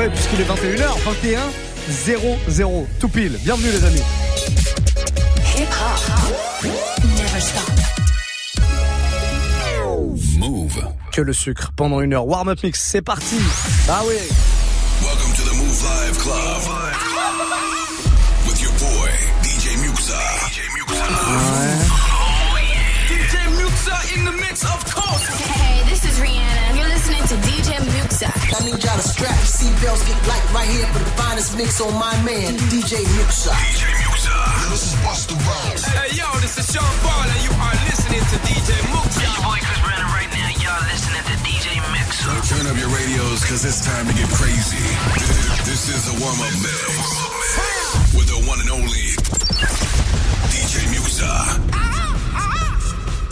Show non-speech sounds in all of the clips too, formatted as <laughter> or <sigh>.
oui, puisqu'il est 21h, 21 0 tout pile. Bienvenue les amis. Hip -hop. Never stop. Move. Que le sucre pendant une heure. Warm-up mix, c'est parti. Ah oui. Welcome to the Move Live Club. With your boy, DJ Muxa. DJ Muxa. DJ Muxa in the mix, of course. I need y'all to strap your seatbelts, get light right here for the finest mix on my man, DJ Muxa. DJ Muxa. This is Busta Rhymes. Hey, yo, this is Sean Paul, and you are listening to DJ Muxa. Your boy Chris Brandon right now. Y'all listening to DJ Muxa. Turn up your radios, cause it's time to get crazy. This is the warm-up mix. With the one and only DJ Muxa ah, ah, ah.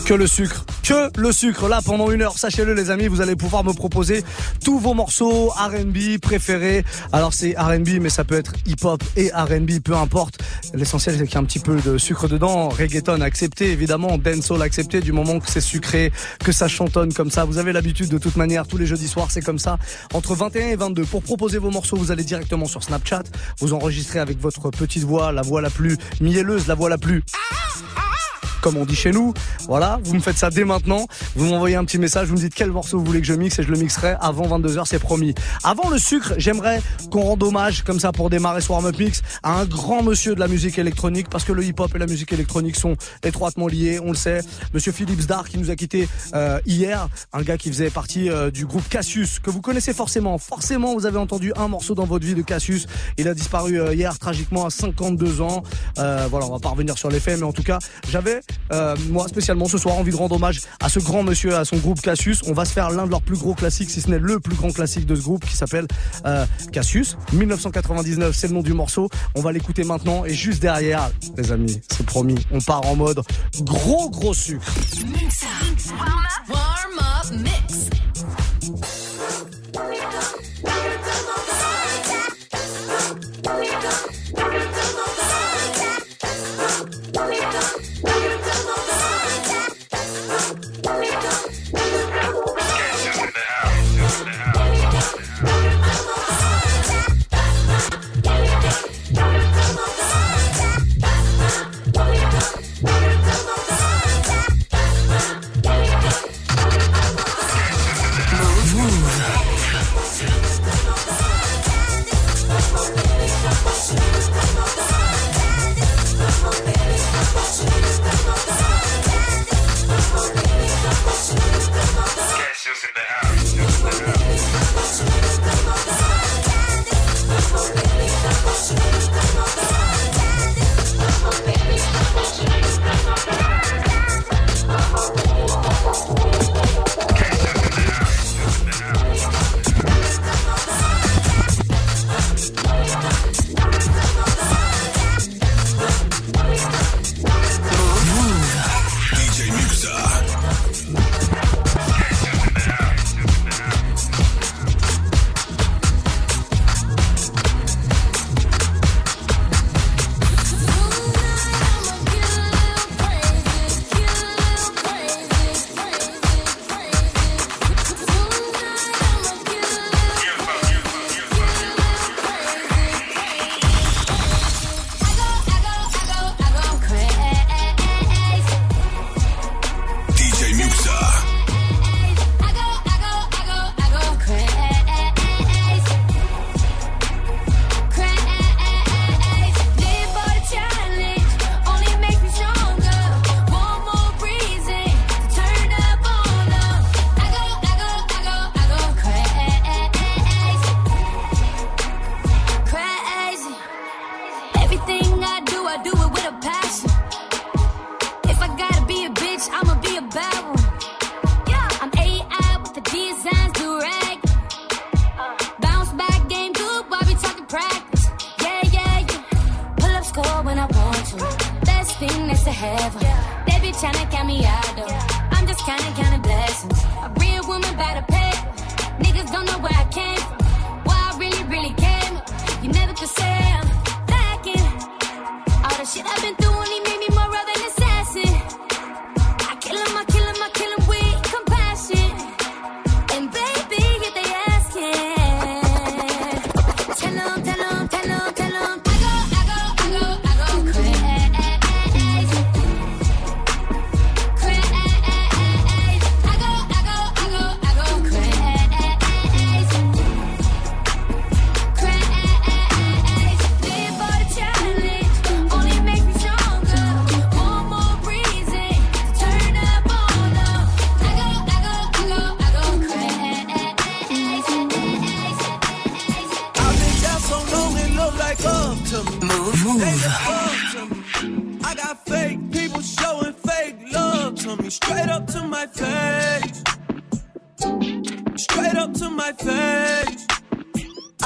Que le sucre. Que le sucre. Là, pendant une heure, sachez-le, les amis, vous allez pouvoir me proposer tous vos morceaux RB préférés. Alors, c'est RB, mais ça peut être hip-hop et RB, peu importe. L'essentiel, c'est qu'il y a un petit peu de sucre dedans. Reggaeton accepté, évidemment. Dancehall accepté, du moment que c'est sucré, que ça chantonne comme ça. Vous avez l'habitude, de toute manière, tous les jeudis soirs, c'est comme ça. Entre 21 et 22. Pour proposer vos morceaux, vous allez directement sur Snapchat. Vous enregistrez avec votre petite voix, la voix la plus mielleuse, la voix la plus comme on dit chez nous. Voilà, vous me faites ça dès maintenant. Vous m'envoyez un petit message, vous me dites quel morceau vous voulez que je mixe et je le mixerai avant 22h, c'est promis. Avant le sucre, j'aimerais qu'on rende hommage, comme ça pour démarrer ce warm-up mix, à un grand monsieur de la musique électronique, parce que le hip-hop et la musique électronique sont étroitement liés, on le sait. Monsieur Philippe Zdar qui nous a quitté euh, hier, un gars qui faisait partie euh, du groupe Cassius, que vous connaissez forcément. Forcément, vous avez entendu un morceau dans votre vie de Cassius. Il a disparu euh, hier tragiquement à 52 ans. voilà, on va pas revenir sur les faits, mais en tout cas, j'avais euh, moi spécialement ce soir envie de rendre hommage à ce grand monsieur, à son groupe Cassius. On va se faire l'un de leurs plus gros classiques, si ce n'est le plus grand classique de ce groupe qui s'appelle euh, Cassius. 1999, c'est le nom du morceau. On va l'écouter maintenant et juste derrière, les amis, c'est promis, on part en mode gros gros sucre.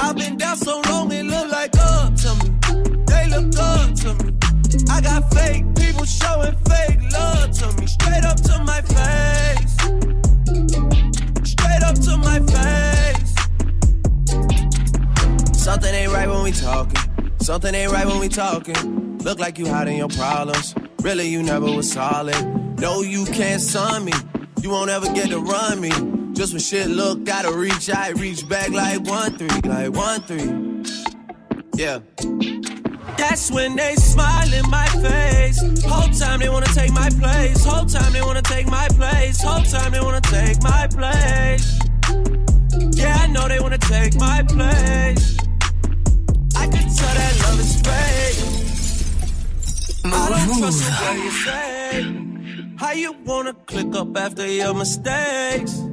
I've been down so long, it look like up to me. They look up to me. I got fake people showing fake love to me. Straight up to my face. Straight up to my face. Something ain't right when we talking. Something ain't right when we talking. Look like you hiding your problems. Really, you never was solid. No, you can't sun me. You won't ever get to run me. Just when shit look gotta reach, I reach back like one three, like one three. Yeah. That's when they smile in my face. Whole time they wanna take my place. Whole time they wanna take my place. Whole time they wanna take my place. Yeah, I know they wanna take my place. I can tell that love is fake. I trust you say. How you wanna click up after your mistakes?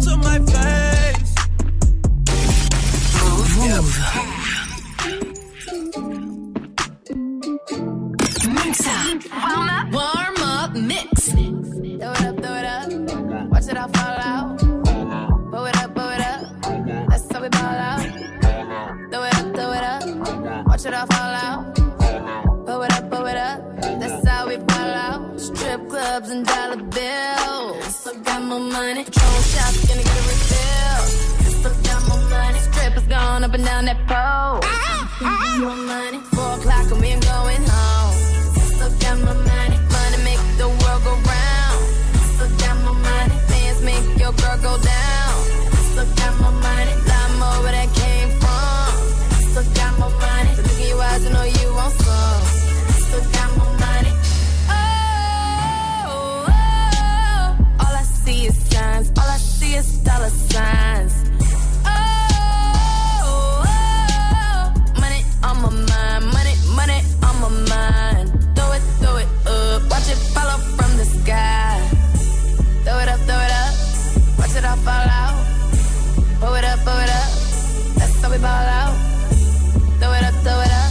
To my face. Move. Mix up. Warm up. Warm up mix. Throw it up, throw it up. Watch it all fall out. Blow it up, blow it up. That's how we ball out. Throw it up, throw it up. Watch it all fall out. Blow it up, blow it up. That's how we ball out. Strip clubs and dollar bills my money. Drone shots, gonna get a refill. Just up down my money. Strippers gone up and down that pole. Ah, ah. ah, ah. my money. Four o'clock and we ain't going home. Just up down my money. Dollar signs. Oh, oh, money on my mind. Money, money on my mind. Throw it, throw it up. Watch it fall off from the sky. Throw it up, throw it up. Watch it all fall out. Blow it up, blow it up. That's how we ball out. Throw it up, throw it up.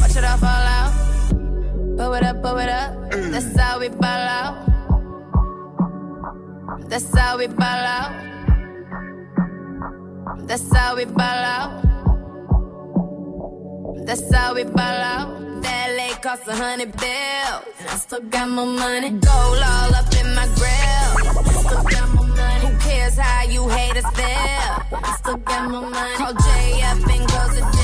Watch it all fall out. Blow it up, blow it up. That's how we ball out. That's how we ball out. That's how we ball out. That's how we ball out. That LA cost a hundred bills. And I still got my money. Gold all up in my grill. Still got more money. Who cares how you haters feel? I still got my money. Call J up and goes to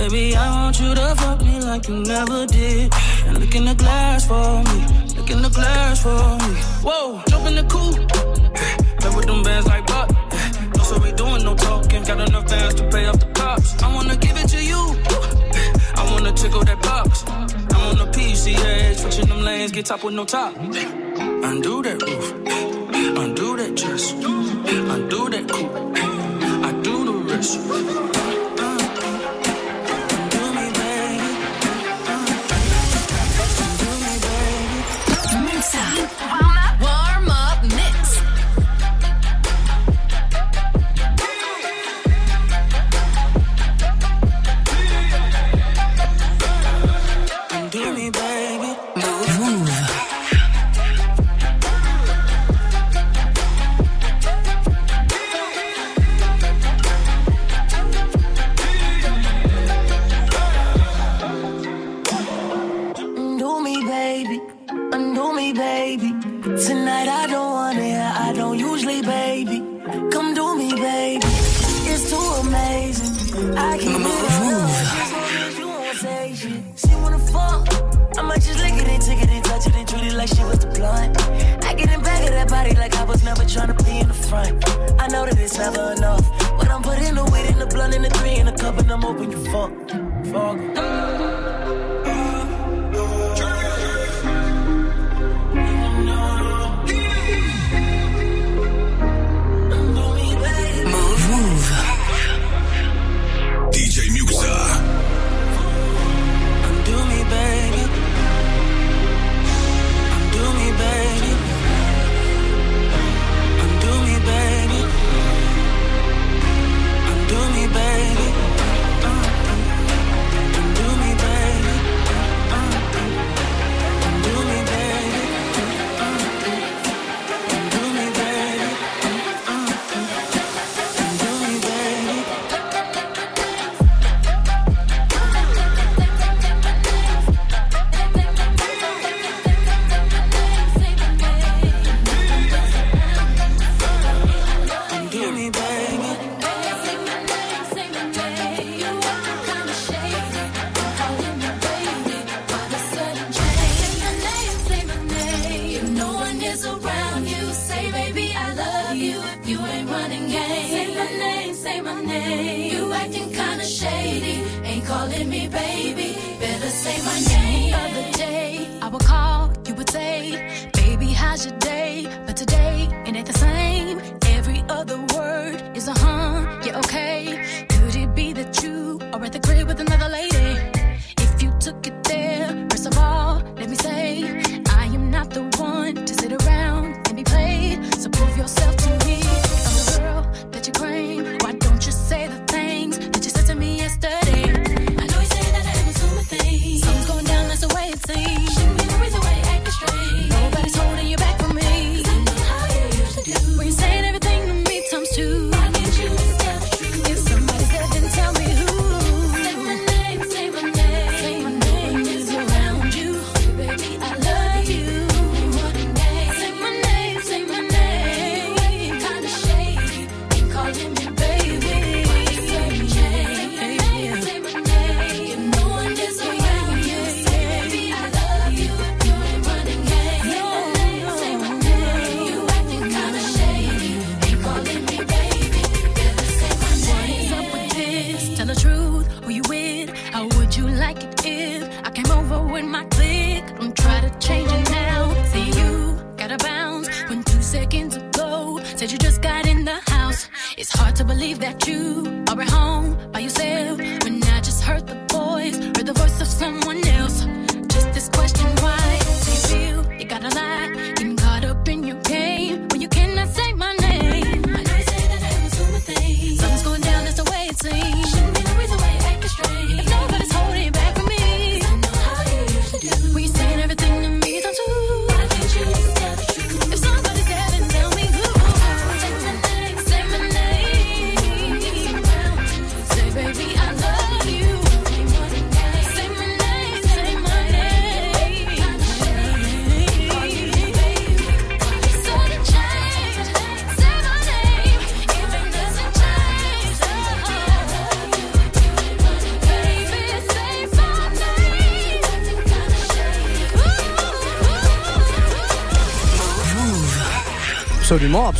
Baby, I want you to fuck me like you never did. And look in the glass for me. Look in the glass for me. Whoa, jump in the coupe. Play with them bands like what? No, so we doing no talking. Got enough bands to pay off the cops. I wanna give it to you. I wanna tickle that box. I'm on the PCA, switching them lanes, get top with no top. Undo that roof. Undo that dress. Undo that coupe. I do the rest.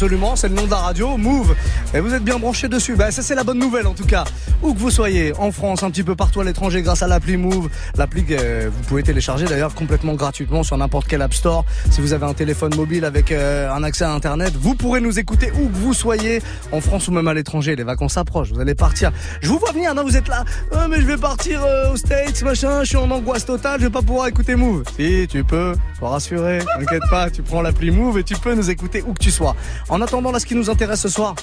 Absolument, c'est le nom de la radio, Move. Et vous êtes bien branchés dessus. Bah, ça c'est la bonne nouvelle en tout cas. Où que vous soyez, en France, un petit peu partout à l'étranger, grâce à l'appli Move. L'appli que euh, vous pouvez télécharger d'ailleurs complètement gratuitement sur n'importe quel App Store. Si vous avez un téléphone mobile avec euh, un accès à Internet, vous pourrez nous écouter où que vous soyez, en France ou même à l'étranger. Les vacances approchent, vous allez partir. Je vous vois venir, non, vous êtes là. Euh, mais je vais partir euh, aux States, machin. Je suis en angoisse totale, je vais pas pouvoir écouter Move. Si, tu peux, sois rassuré. T'inquiète pas, tu prends l'appli Move et tu peux nous écouter où que tu sois. En attendant, là, ce qui nous intéresse ce soir,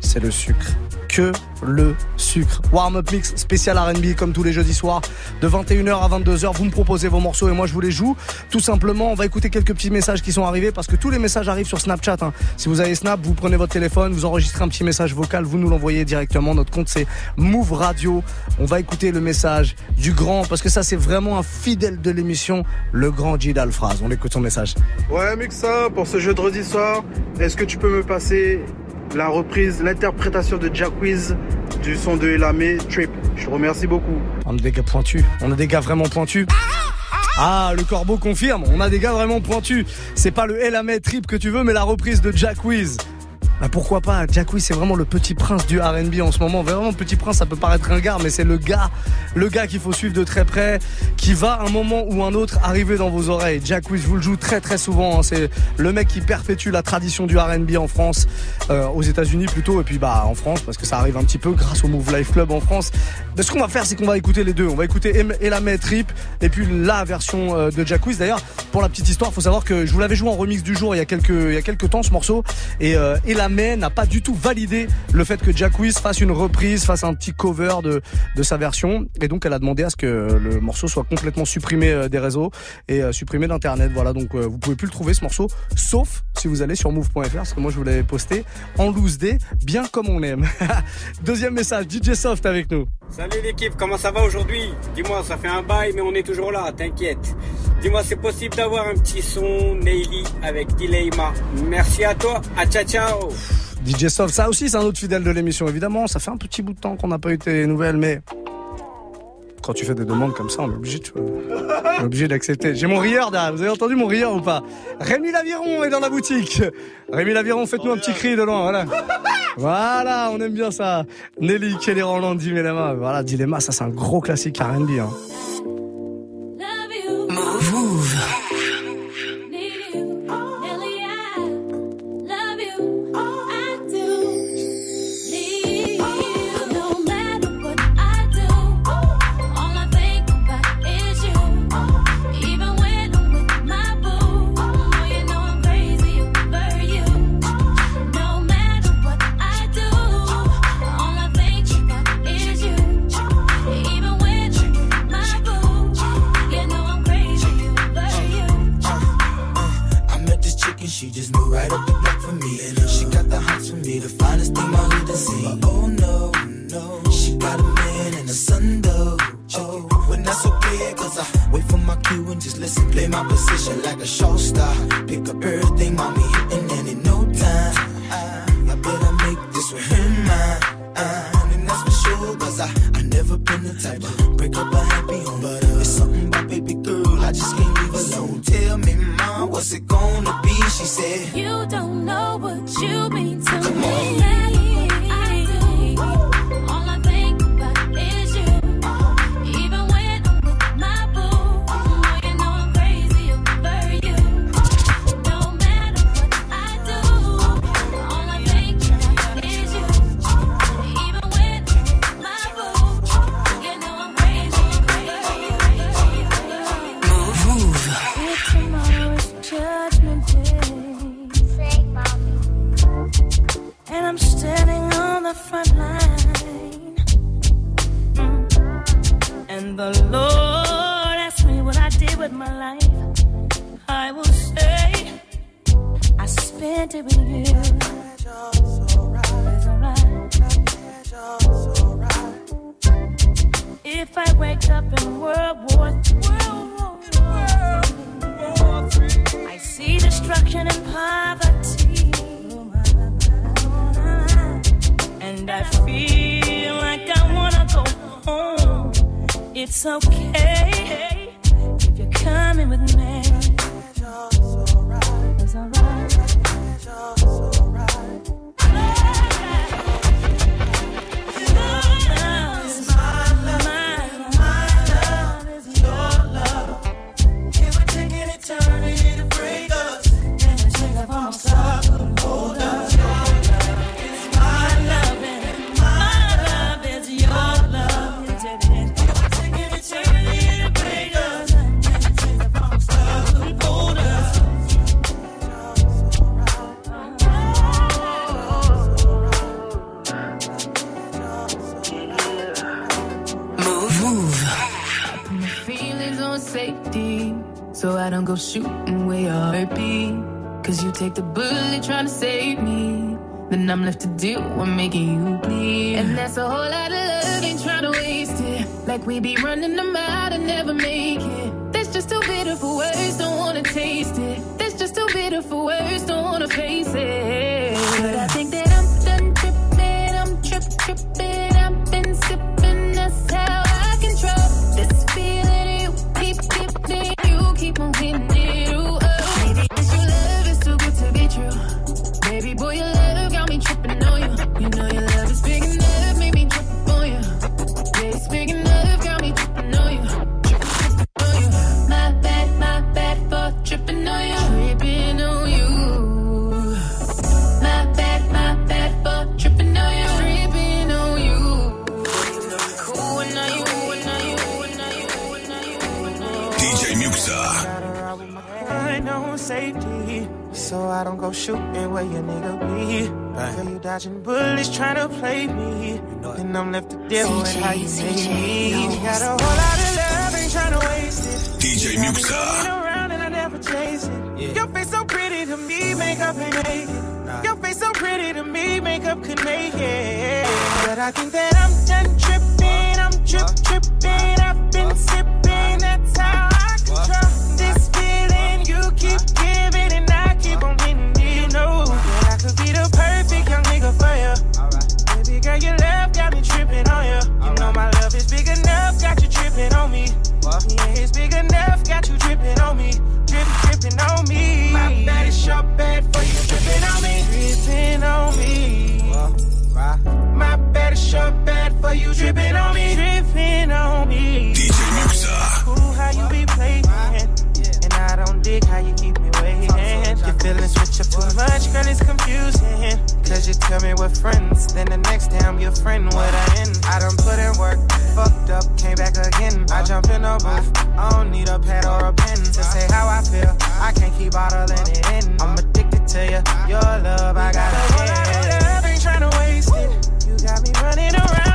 c'est le sucre. Que le sucre. Warm-up mix spécial RB comme tous les jeudis soirs de 21h à 22h. Vous me proposez vos morceaux et moi je vous les joue. Tout simplement, on va écouter quelques petits messages qui sont arrivés parce que tous les messages arrivent sur Snapchat. hein. Si vous avez Snap, vous prenez votre téléphone, vous enregistrez un petit message vocal, vous nous l'envoyez directement. Notre compte c'est Move Radio. On va écouter le message du grand parce que ça c'est vraiment un fidèle de l'émission, le grand Gidal Phrase. On écoute son message. Ouais, Muxa, pour ce jeudi soir, est-ce que tu peux me passer la reprise, l'interprétation de Jack Wiz du son de Elamé, Trip Je te remercie beaucoup. On a des gars pointus. On a des gars vraiment pointus. Ah, le corbeau confirme. On a des gars vraiment pointus. C'est pas le Elamé Trip que tu veux, mais la reprise de Jack Wiz. Bah pourquoi pas? Jack c'est vraiment le petit prince du R&B en ce moment. Vraiment petit prince, ça peut paraître un gars, mais c'est le gars, le gars qu'il faut suivre de très près, qui va un moment ou un autre arriver dans vos oreilles. Jack Wiz, je vous le joue très très souvent. hein. C'est le mec qui perpétue la tradition du R&B en France, euh, aux États-Unis plutôt, et puis bah en France parce que ça arrive un petit peu grâce au Move Life Club en France. Ce qu'on va faire, c'est qu'on va écouter les deux. On va écouter Elamé Trip et puis la version euh, de Jack Wiz. D'ailleurs, pour la petite histoire, faut savoir que je vous l'avais joué en remix du jour il y a quelques il y a quelques temps ce morceau et euh, Elamé n'a pas du tout validé le fait que Jack Wiz fasse une reprise, fasse un petit cover de de sa version et donc elle a demandé à ce que le morceau soit complètement supprimé euh, des réseaux et euh, supprimé d'internet. Voilà, donc euh, vous pouvez plus le trouver ce morceau sauf si vous allez sur move.fr parce que moi je vous l'avais posté en loose day, bien comme on aime. <laughs> Deuxième message, DJ Soft avec nous. Salut l'équipe, comment ça va aujourd'hui? Dis-moi, ça fait un bail, mais on est toujours là, t'inquiète. Dis-moi, c'est possible d'avoir un petit son Neily avec Dileima. Merci à toi, à ciao ciao DJ Soft, ça aussi c'est un autre fidèle de l'émission évidemment. Ça fait un petit bout de temps qu'on n'a pas eu tes nouvelles, mais quand tu fais des demandes comme ça, on est obligé, tu vois, on obligé d'accepter. J'ai mon rieur. Vous avez entendu mon rieur ou pas? Rémi Laviron est dans la boutique. Rémi Laviron, faites-nous un petit cri de loin, voilà. Voilà, on aime bien ça. Nelly, Kelly Roland, Dilemma. Voilà, Dilemma, ça c'est un gros classique R&B. If I wake up in World War III, I see destruction and poverty. And I feel like I wanna go home. It's okay if you're coming with me. Then I'm left to deal with making you bleed. And that's a whole lot of love, ain't trying to waste it. Like we be running them out and never make it. That's just too bitter for words, don't wanna taste it. That's just too bitter for words, don't wanna face it. I don't go shooting where your nigga be. Girl, you dodging bullets trying to play me, and I'm left to deal with how you made me. You got a whole lot of love, ain't trying to waste it. DJ Running Muxa. around and I never chase it. Your face so pretty to me, makeup ain't make it. Your face so pretty to me, makeup could make it. But I think that I'm done tripping, I'm trip tripping, your bad for you dripping on me. Dripping on me. DJ Muxa. Cool how you be playing. And I don't dig how you keep me waiting. Your feelings switch up too much, girl, it's confusing. Cause you tell me we're friends, then the next day I'm your friend, what I end. I done put in work, fucked up, came back again. I jump in a booth, I don't need a pad or a pen to say how I feel. I can't keep bottling it in. I'm addicted to you, your love, I gotta get. Love ain't trying to waste it. Me be running around.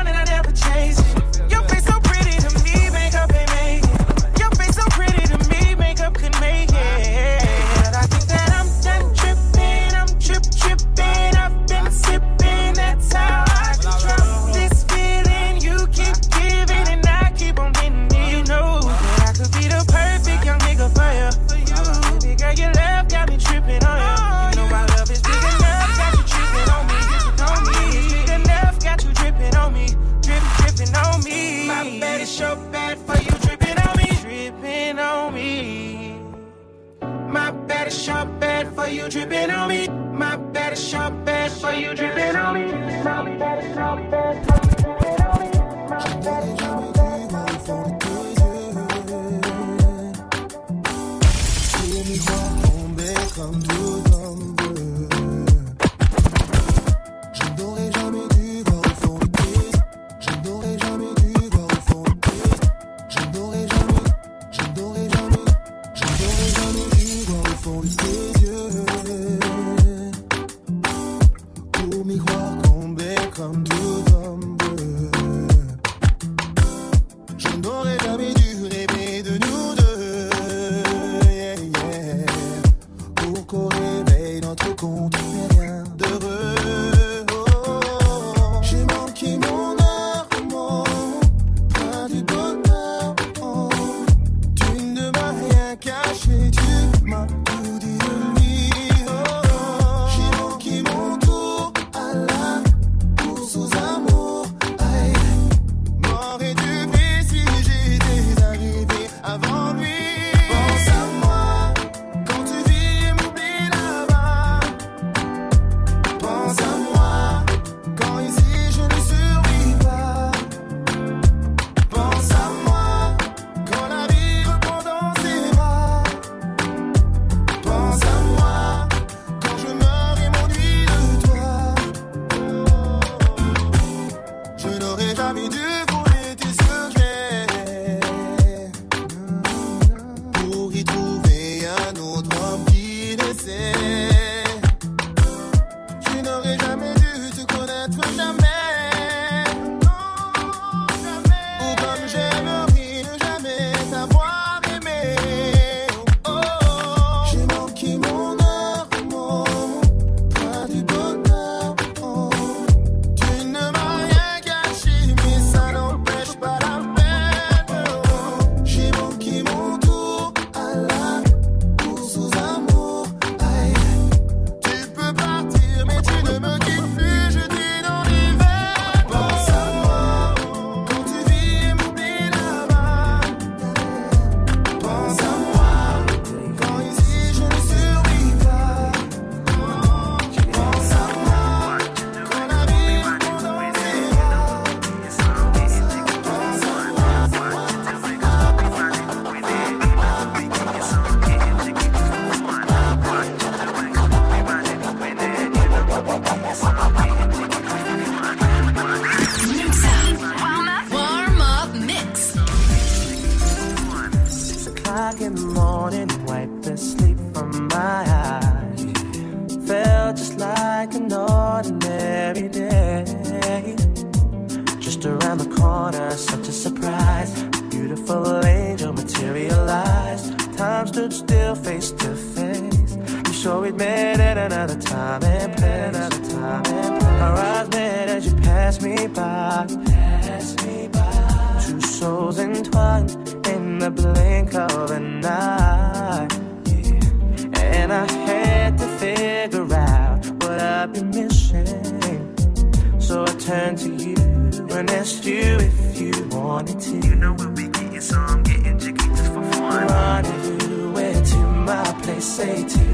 stay tuned.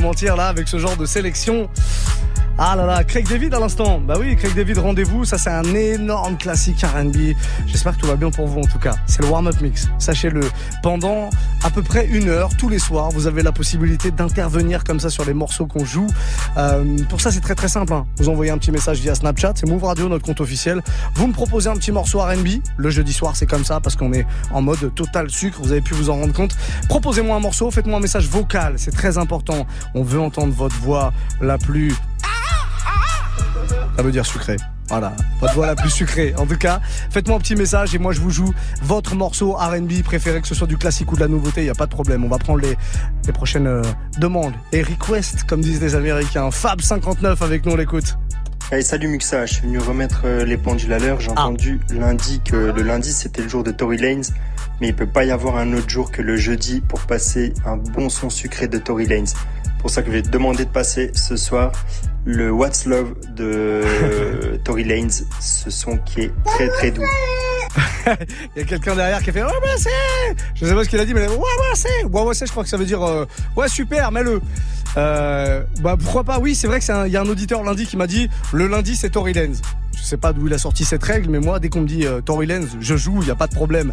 Mentir là, avec ce genre de sélection. Ah là là, Craig David à l'instant. Bah oui, Craig David, rendez-vous. Ça, c'est un énorme classique R&B. J'espère que tout va bien pour vous en tout cas. C'est le warm-up mix. Sachez-le. Pendant à peu près une heure, tous les soirs, vous avez la possibilité d'intervenir comme ça sur les morceaux qu'on joue. Euh, pour ça, c'est très très simple. hein. Vous envoyez un petit message via Snapchat. C'est Move Radio, notre compte officiel. Vous me proposez un petit morceau R&B. Le jeudi soir, c'est comme ça parce qu'on est en mode total sucre. Vous avez pu vous en rendre compte. Proposez-moi un morceau. Faites-moi un message vocal. C'est très important. On veut entendre votre voix la plus ça veut dire sucré. Voilà, votre voix la plus sucrée. En tout cas, faites-moi un petit message et moi je vous joue votre morceau R&B préféré, que ce soit du classique ou de la nouveauté, il n'y a pas de problème. On va prendre les, les prochaines euh, demandes et requests, comme disent les Américains. Fab59 avec nous, on l'écoute. Hey, salut Muxa, je suis venu remettre euh, les pendules à l'heure. J'ai entendu lundi que le lundi c'était le jour de Tory Lanez, mais il peut pas y avoir un autre jour que le jeudi pour passer un bon son sucré de Tory Lanez. Pour ça que je vais te demander de passer ce soir le What's Love de <laughs> Tory Lanez, ce son qui est très très doux. <laughs> Il y a quelqu'un derrière qui a fait Ouais, bah c'est Je sais pas ce qu'il a dit, mais ouais, ouais, c'est Ouais, ouais, c'est, je crois que ça veut dire euh, Ouais, super, mets-le. Euh, bah pourquoi pas, oui, c'est vrai qu'il y a un auditeur lundi qui m'a dit Le lundi, c'est Tory Lanez. Je sais pas d'où il a sorti cette règle, mais moi, dès qu'on me dit euh, Tory Lanez, je joue, il y a pas de problème.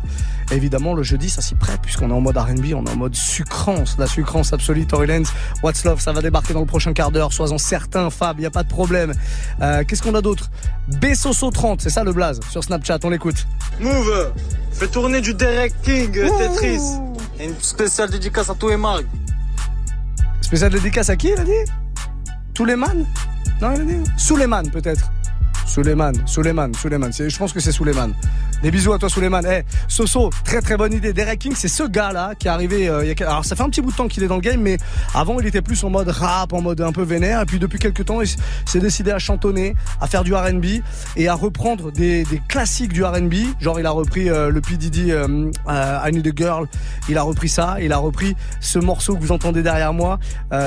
Évidemment, le jeudi, ça s'y prête, puisqu'on est en mode R&B, on est en mode sucrance, la sucrance absolue. Tory Lanez, What's Love, ça va débarquer dans le prochain quart d'heure. Sois-en certain, Fab, il y a pas de problème. Euh, Qu'est-ce qu'on a d'autre? Bessoso 30, c'est ça le blaze sur Snapchat, on l'écoute. Move Fais tourner du Derek King, euh, Tetris. Et une spéciale dédicace à tous les mags. Spécial dédicace à qui, il a dit? Touleman Non, il a dit? Suleiman, peut-être. Suleiman, Suleiman, Suleiman. Je pense que c'est Suleiman. Des bisous à toi, Suleiman. Eh, Soso, très très bonne idée. Derek King, c'est ce gars-là qui est arrivé. euh, il y a... Alors, ça fait un petit bout de temps qu'il est dans le game, mais avant, il était plus en mode rap, en mode un peu vénère. Et puis, depuis quelques temps, il s'est décidé à chantonner, à faire du R&B et à reprendre des, des classiques du R&B. Genre, il a repris euh, le P Diddy euh, I Need a Girl. Il a repris ça. Il a repris ce morceau que vous entendez derrière moi.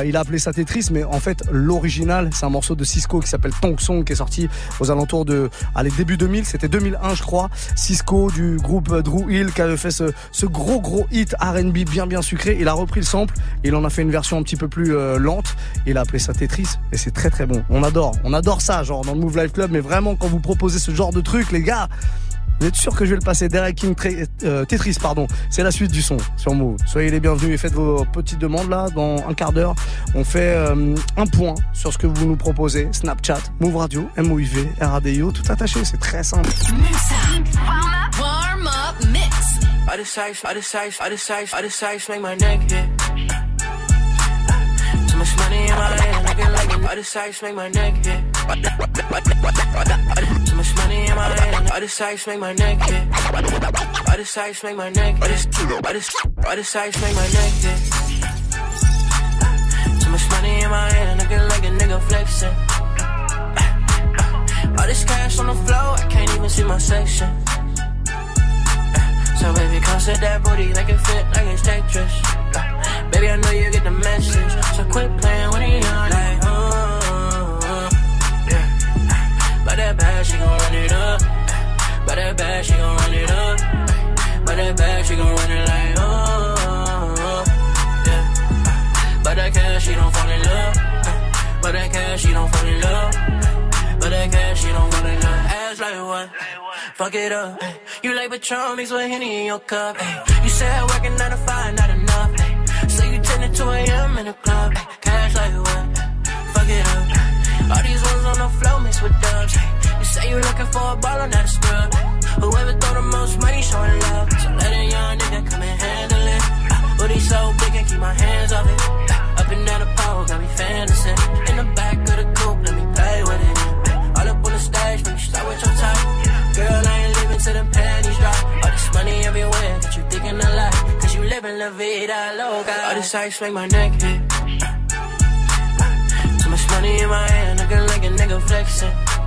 Il a appelé ça Tetris, mais en fait, l'original, c'est un morceau de Cisco qui s'appelle Tong Song, qui est sorti aux alentours de, allez, début 2000, c'était 2001, je crois. Cisco du groupe Drew Hill qui avait fait ce, ce gros gros hit R&B bien bien sucré. Il a repris le sample, il en a fait une version un petit peu plus euh, lente. Il a appelé ça Tetris, et c'est très très bon. On adore, on adore ça, genre dans le Move Life Club, mais vraiment quand vous proposez ce genre de truc, les gars. Vous êtes sûr que je vais le passer Derek King euh, Tetris, pardon. C'est la suite du son sur Move. Soyez les bienvenus et faites vos petites demandes là. Dans un quart d'heure, on fait euh, un point sur ce que vous nous proposez. Snapchat, Move Radio, MOIV, RADIO, tout attaché. C'est très simple. Too much money in my hand, I decide, make my neck hit. I decide, make my neck hit. I decide, I decide, make my neck hit. Too much money in my hand, get like a nigga flexing. All this cash on the floor, I can't even see my section. So baby, come set that booty, make it fit like it's Tetris. Baby, I know you get the message, so quit playing with it young like, bad, she gon' run it up. By that bad, she gon' run it up. By that bad, she gon' run it like, uh, yeah. By that cash, she don't fall in love. By that cash, she don't fall in love. By that cash, she don't fall in love. Ass like what? Fuck it up. You like Patron mixed with Henny in your cup. You said working 9 to 5, not enough. So you 10 to 2 a.m. in the club. Cash like what? Fuck it up. All these ones on the floor mixed with dubs. Say you looking for a baller, not a scrub. Whoever throw the most money showing love. So let a young nigga come and handle it. Booty so big and keep my hands off it. Up and down the pole, got me fantasy. In the back of the coupe, let me play with it. All up on the stage, make you start with your type. Girl, I ain't leaving till the panties drop. All this money everywhere, got you thinking a lot. Cause you living la vida loca. All this ice make my neck hit. Too much money in my hand, looking like a nigga flexing.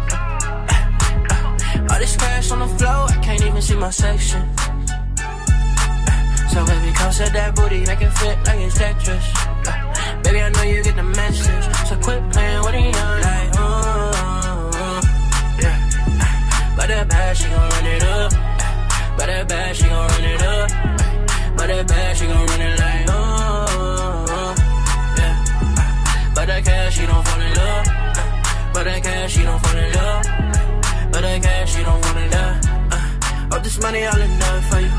All this cash on the floor, I can't even see my section. So baby, come set that booty, make it fit like it's Tetris. Baby, I know you get the message, so quit playing with it young like, uh, yeah. By that bad, she gon' run it up. By that bad, she gon' run it up. By that bad, she gon' run it like, uh, yeah. But that cash, she don't fall in love. By that cash, she don't fall in love. But the cash, she don't wanna now. Uh, all this money, all enough for you.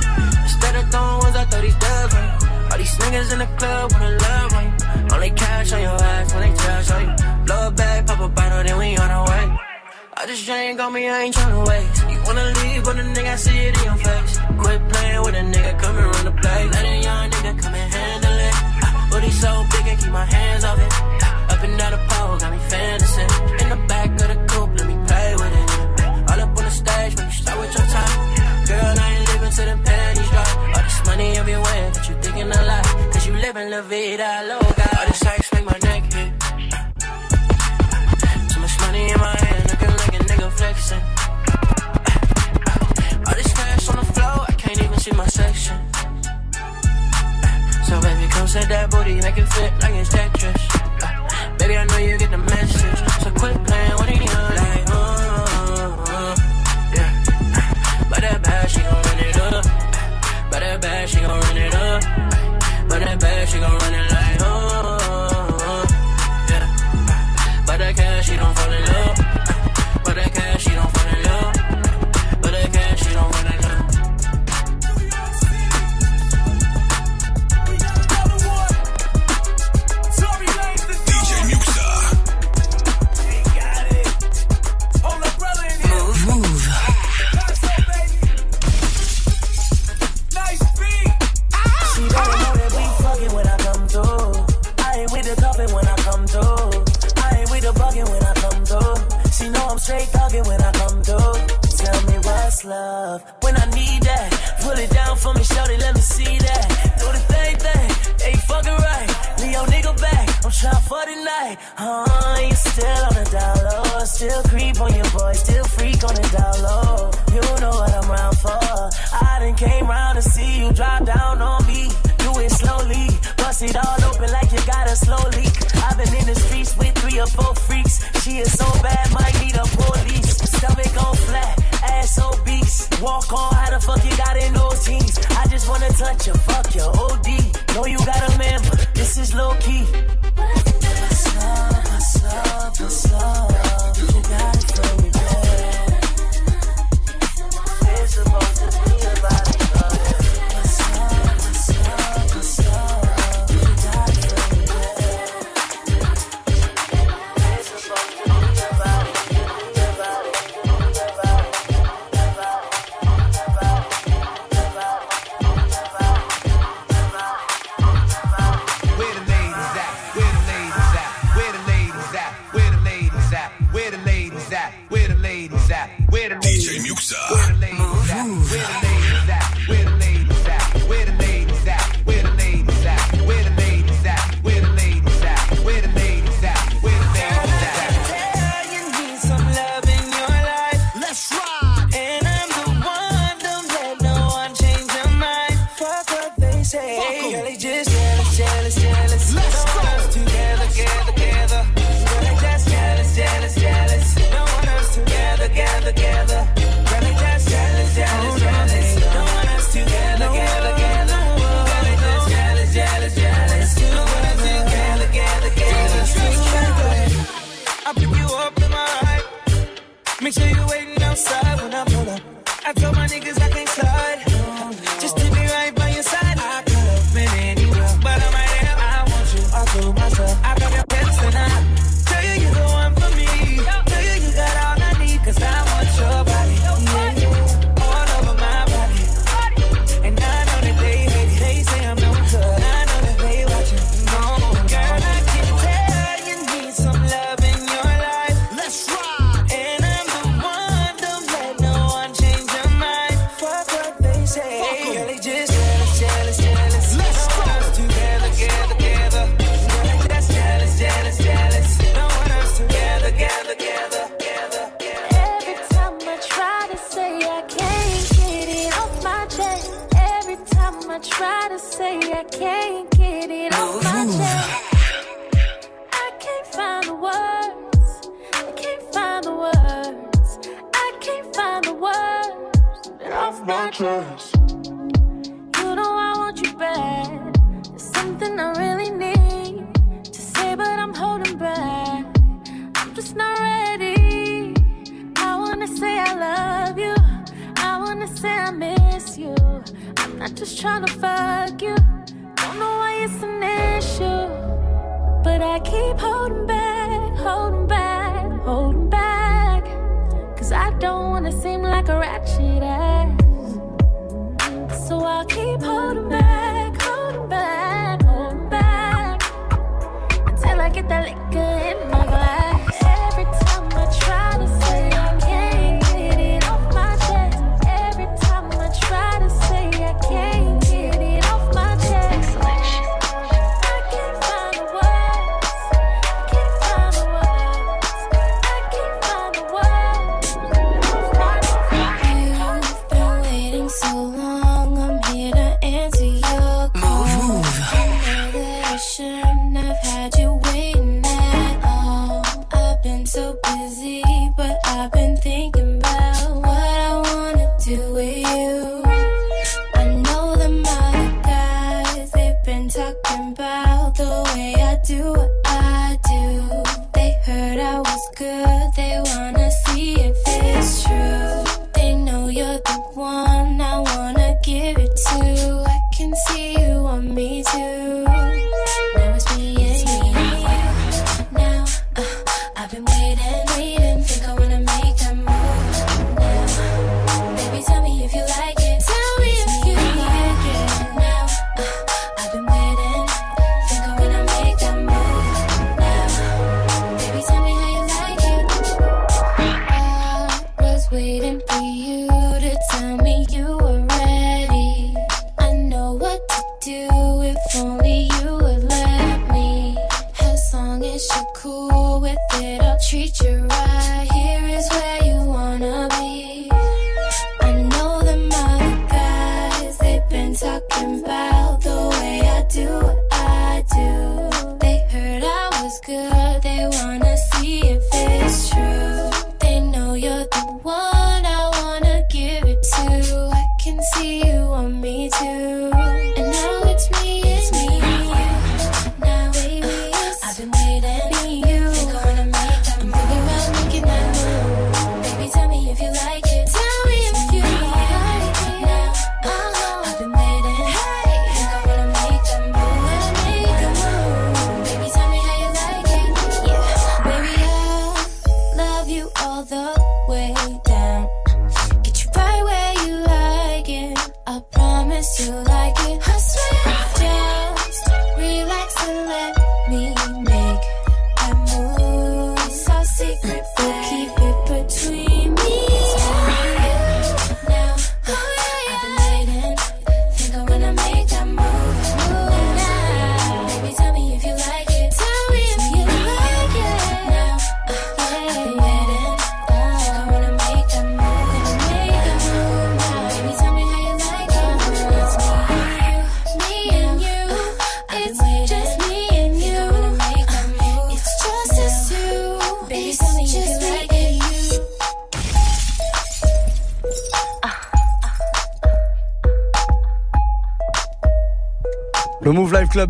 Instead of throwing ones, I throw these dubs on. All these niggas in the club wanna love on you. Only cash on your ass when they trash on you. Blow a bag, pop a bottle, then we on our way. I just drank on me, I ain't tryna waste. You wanna leave, but a nigga, I see it in your face. Quit playing with a nigga, come and run the play. Let a young nigga come and handle it. Uh, booty so big, I keep my hands off it. Uh, up and down the pole, got me fantasy. In the back of the To the panties drop. All this money everywhere that you thinking a lot. Cause you in La Vida Loca. All this sex make my neck hit. Too much money in my hand, looking like a nigga flexing. All this cash on the floor, I can't even see my section. So baby, come set that booty, make it fit like it's Tetris. Baby, I know you get the message, so quit playing. What do you like? Oh, oh, oh, yeah, but that bad, she gon' win it bad, she gon' run it up. say I love you. I wanna say I miss you. I'm not just trying to fuck you. Don't know why it's an issue. But I keep holding back, holding back, holding back. Cause I don't wanna seem like a ratchet ass. So I'll keep holding back. Treat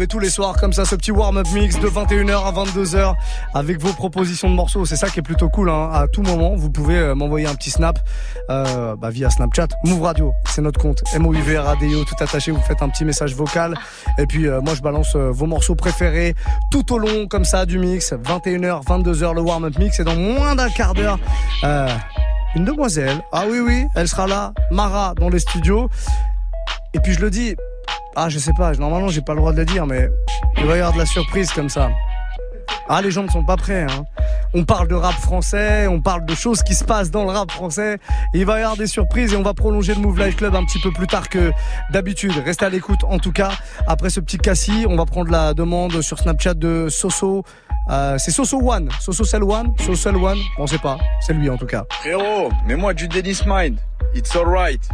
Et tous les soirs comme ça ce petit warm-up mix de 21h à 22h avec vos propositions de morceaux. C'est ça qui est plutôt cool. Hein. À tout moment, vous pouvez euh, m'envoyer un petit snap euh, bah, via Snapchat. Move Radio, c'est notre compte. M-O-U-V-R-A-D-I-O, tout attaché. Vous faites un petit message vocal. Et puis euh, moi, je balance vos morceaux préférés tout au long comme ça du mix. 21h, 22h le warm-up mix. Et dans moins d'un quart d'heure... Une demoiselle. Ah oui, oui, elle sera là. Mara dans les studios. Et puis je le dis, ah, je sais pas, normalement j'ai pas le droit de le dire, mais il va y avoir de la surprise comme ça. Ah, les gens ne sont pas prêts. Hein. On parle de rap français, on parle de choses qui se passent dans le rap français. Il va y avoir des surprises et on va prolonger le Move Life Club un petit peu plus tard que d'habitude. Restez à l'écoute en tout cas. Après ce petit cassis, on va prendre la demande sur Snapchat de Soso. Euh, c'est Soso One, Soso Cell One, Soso Cell One, on sait pas, c'est lui en tout cas. Frérot, mets-moi du Dennis Mind. It's alright.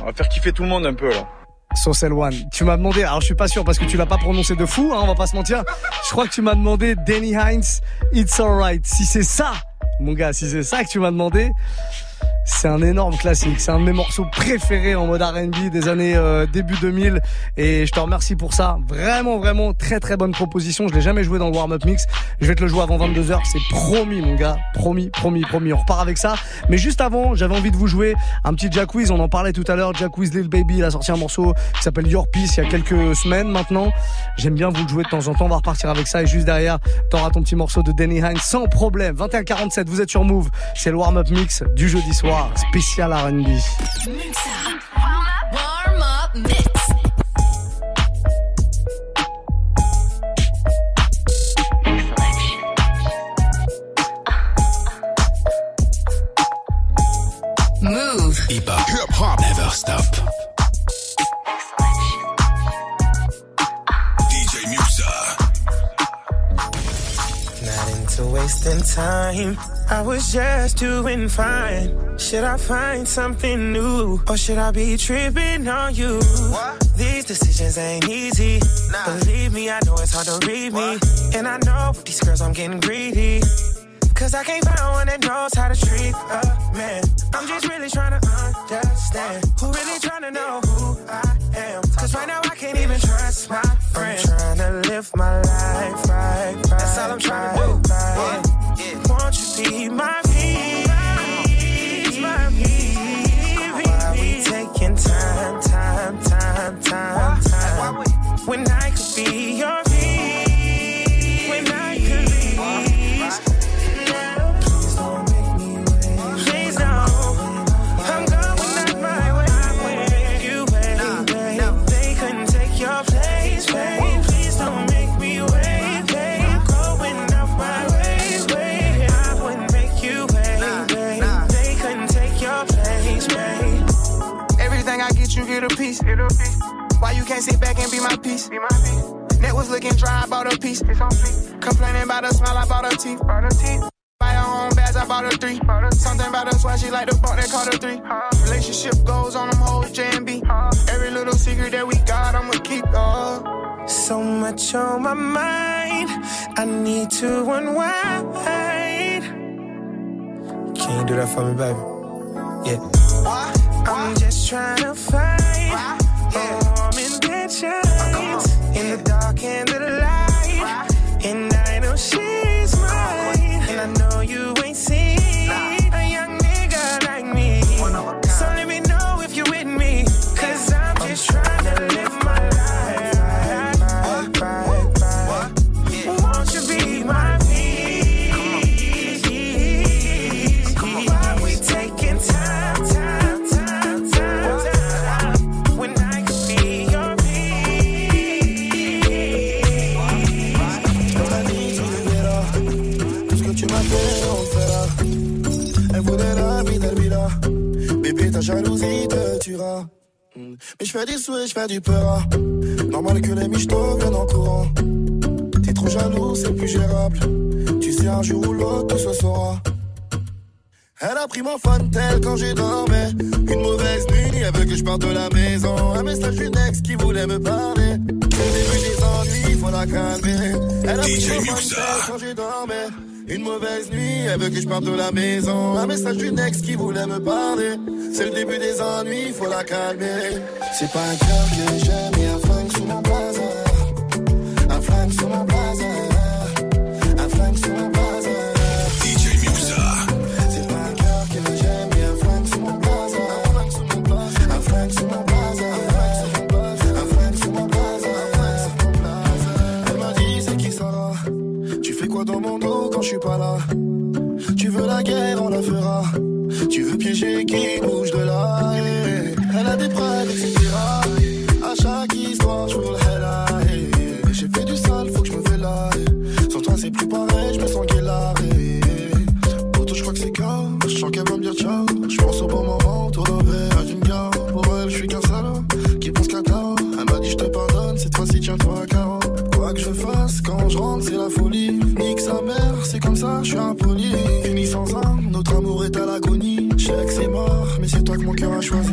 On va faire kiffer tout le monde un peu là. Social One. Tu m'as demandé, alors je suis pas sûr parce que tu l'as pas prononcé de fou, hein, on va pas se mentir. Je crois que tu m'as demandé Danny Hines, It's Alright. Si c'est ça, mon gars, si c'est ça que tu m'as demandé, C'est un énorme classique. C'est un de mes morceaux préférés en mode R&B des années euh, début 2000. Et je te remercie pour ça. Vraiment, vraiment, très très bonne proposition. Je l'ai jamais joué dans le warm-up mix. Je vais te le jouer avant 22h. C'est promis, mon gars. Promis, promis, promis. On repart avec ça. Mais juste avant, j'avais envie de vous jouer un petit Jack. On en parlait tout à l'heure. Jack Wiz Lil Baby, il a sorti un morceau qui s'appelle Your Peace il y a quelques semaines maintenant. J'aime bien vous le jouer de temps en temps. On va repartir avec ça. Et juste derrière, t'auras ton petit morceau de Danny Hines sans problème. 21-47, vous êtes sur Move. C'est le warm-up mix du jeudi soir. Spécial R&B. Warm up mix. Move. Hip hop, hip hop, never stop. DJ Musa. Not into wasting time. I was just doing fine. Should I find something new? Or should I be tripping on you? These decisions ain't easy. Believe me, I know it's hard to read me. And I know with these girls I'm getting greedy. Cause I can't find one that knows how to treat a man. I'm just really trying to understand. Who really trying to know who I am? Cause right now I can't even trust my friends. I'm trying to live my life right, right. That's all I'm trying to do. You get a piece. Why you can't sit back and be my piece? Be my piece. Net was looking dry, I bought a piece. It's on fleek. Complaining about the smell, I bought her teeth. Buy her own bags, I bought her three. Something about her swag, she like the fuck, they call her three. Relationship goes on them hoes, J and B. Every little secret that we got, I'ma keep. Oh. So much on my mind, I need to unwind. Can you do that for me, baby? Yeah. I'm just trying to find warm intentions in the je fais du souhait, je fais du peur. Normal que les michtos viennent en courant. T'es trop jaloux, c'est plus gérable. Tu sais, un jour ou l'autre, tout se saura. Elle a pris mon phone tel quand j'ai dormais. Une mauvaise nuit, elle veut que je parte de la maison. Un message d'une ex qui voulait me parler. Au début des ennuis, faut la calmer. Elle a pris mon phone tel quand j'ai dormais. Une mauvaise nuit, elle veut que je parte de la maison. Un message d'une ex qui voulait me parler. C'est le début des ennuis, faut la calmer. C'est pas un cœur que j'aime, Dans mon dos quand je suis pas là Tu veux la guerre, on la fera. Tu veux piéger qui bouge de là. Elle a des preuves, etc. À chaque histoire, je le eh. J'ai fait du sale, faut que je me fais là. Sans toi, c'est plus pareil, je suis impoli. Fini sans un, notre amour est à l'agonie. Je sais que c'est mort, mais c'est toi que mon cœur a choisi.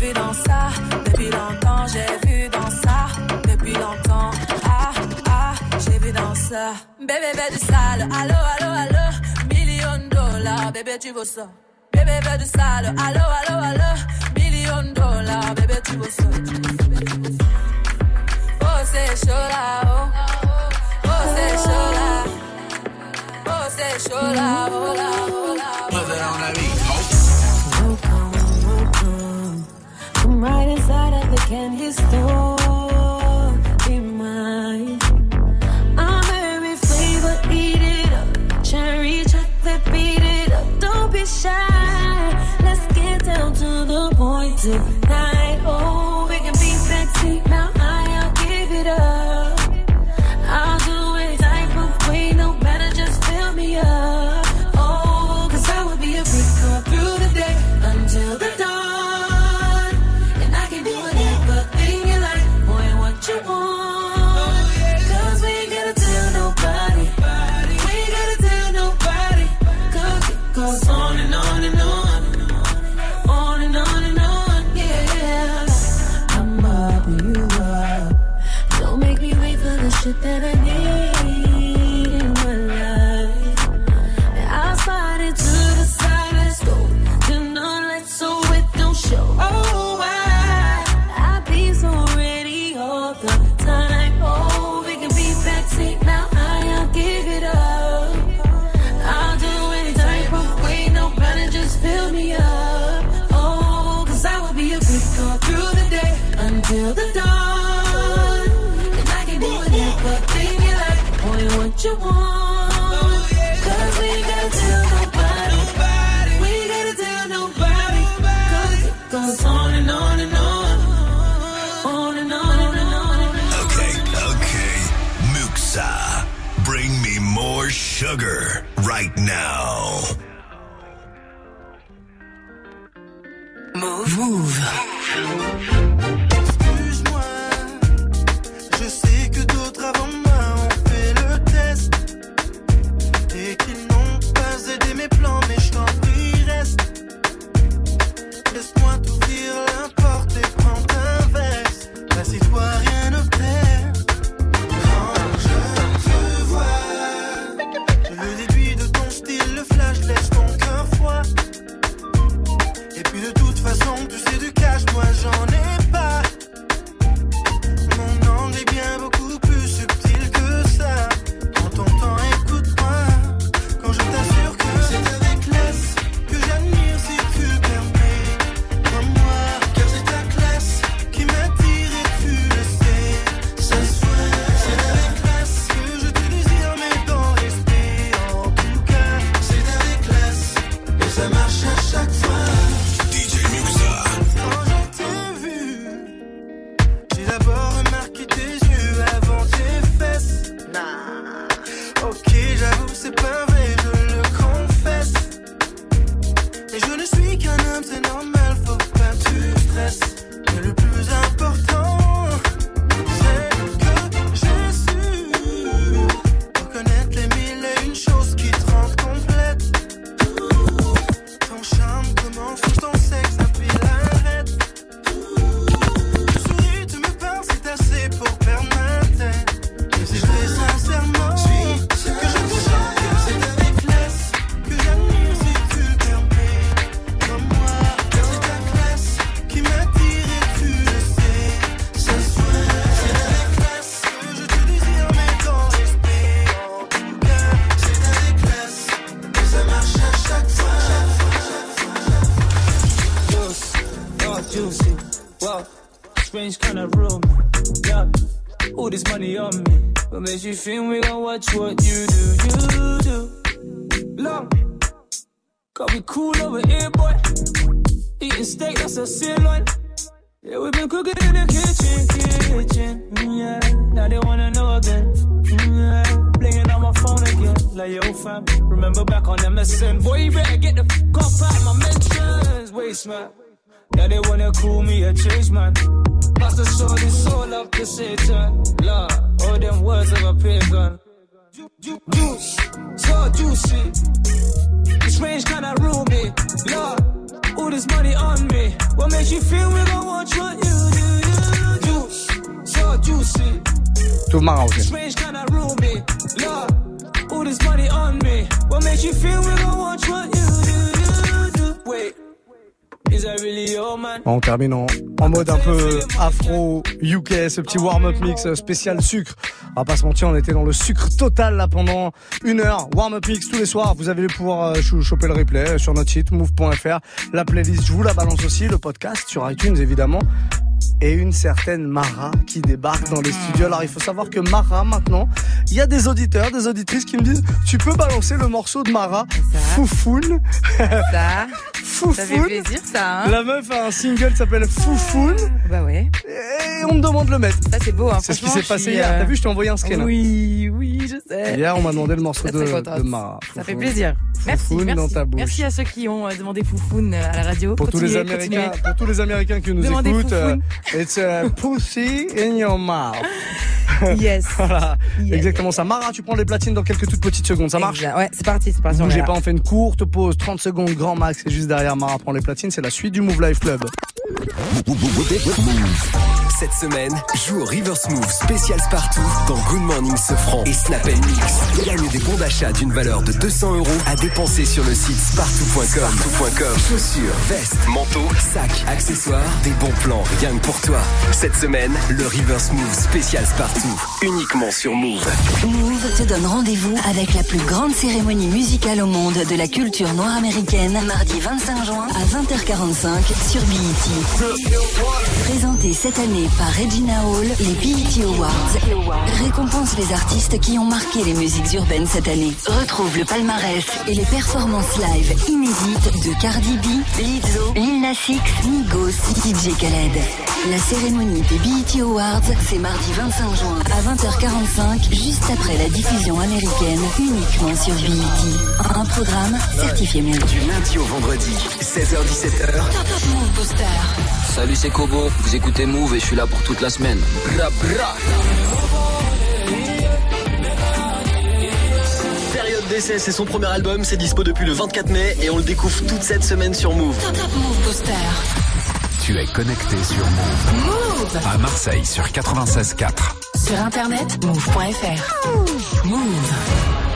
vu dans ça, depuis longtemps, j'ai vu dans ça, depuis longtemps. Ah, ah, j'ai vu dans ça. Bébé, bébé du sale, allô, allô, allô, million dollars, bébé, tu veux ça. Bébé, bébé du sale, allô, allô, allô, million dollars, bébé, tu veux ça. Oh, c'est chaud là, oh. Oh, c'est chaud là. Oh, c'est chaud là, oh là, oh là. Oh, là, oh là. Right inside of the candy store. Be mine. I'm every flavor, eat it up. Cherry chocolate, beat it up. Don't be shy. Let's get down to the point tonight. you want. Oh, yeah. Cause we ain't gotta tell nobody. nobody. We ain't gotta tell nobody. nobody. Cause it goes on and on and on. Sugar. Afro UK, ce petit warm-up mix spécial sucre. On va pas se mentir, on était dans le sucre total là pendant une heure. Warm-up mix tous les soirs. Vous allez pouvoir euh, choper le replay sur notre site move.fr. La playlist, je vous la balance aussi, le podcast sur iTunes évidemment. Et une certaine Mara qui débarque dans les studios. Alors il faut savoir que Mara maintenant, il y a des auditeurs, des auditrices qui me disent tu peux balancer le morceau de Mara Foufoune. Ça, Foufoune. <laughs> ça fait plaisir, ça. Hein La meuf a un single qui s'appelle Foufoune. bah ouais. Et on me demande de le mettre. Ça c'est beau. Hein. C'est ce qui s'est passé hier. euh, T'as vu, je t'ai envoyé un scan. Oui, oui, je sais. Hier, on m'a demandé le morceau <laughs> de, Mara. Ça fait plaisir. Merci, merci. dans ta bouche. Merci à ceux qui ont euh, demandé Foufoune euh, à la radio. Pour tous les Américains, pour tous les Américains qui nous Demandez écoutent, euh. It's a pussy in your mouth. <laughs> Yes. <laughs> voilà, Yes. exactement ça. Mara, tu prends les platines dans quelques toutes petites secondes, ça marche Exact. Ouais, c'est parti, c'est parti. Bougez pas, on fait une courte pause, 30 secondes, grand max, et juste derrière Mara prend les platines, c'est la suite du Move Life Club. Cette semaine, joue au River Smooth spécial Spartoo dans Good Morning Sofran et Snap Mix. Gagne des bons d'achat d'une valeur de 200 euros à dépenser sur le site. Spartoo.com. Chaussures, vestes, manteaux, sacs, accessoires, des bons plans rien que pour toi. Cette semaine, le River Smooth spécial Spartoo, uniquement sur Move. Move te donne rendez-vous avec la plus grande cérémonie musicale au monde de la culture noire américaine, mardi 25 juin à 20h45 sur BET. Présenté cette année par Regina Hall, les BET Awards récompensent les artistes qui ont marqué les musiques urbaines cette année. Retrouve le palmarès et les performances live inédites de Cardi B, Lizzo, Lil Nas X, Migos, DJ Khaled. La cérémonie des BET Awards, c'est mardi 25 juin à 20h45, juste après la diffusion américaine, uniquement sur BET. Un programme certifié Move. Du lundi au vendredi, 16h-17h. Move Booster. Salut, c'est Kobo. Vous écoutez Move et je suis là pour toute la semaine. Bra bra. Période d'essai, c'est son premier album, c'est dispo depuis le 24 mai et on le découvre toute cette semaine sur Move. Move Booster. Tu es connecté sur Move. Move. À Marseille sur 96.4. Sur internet, move.fr. Move.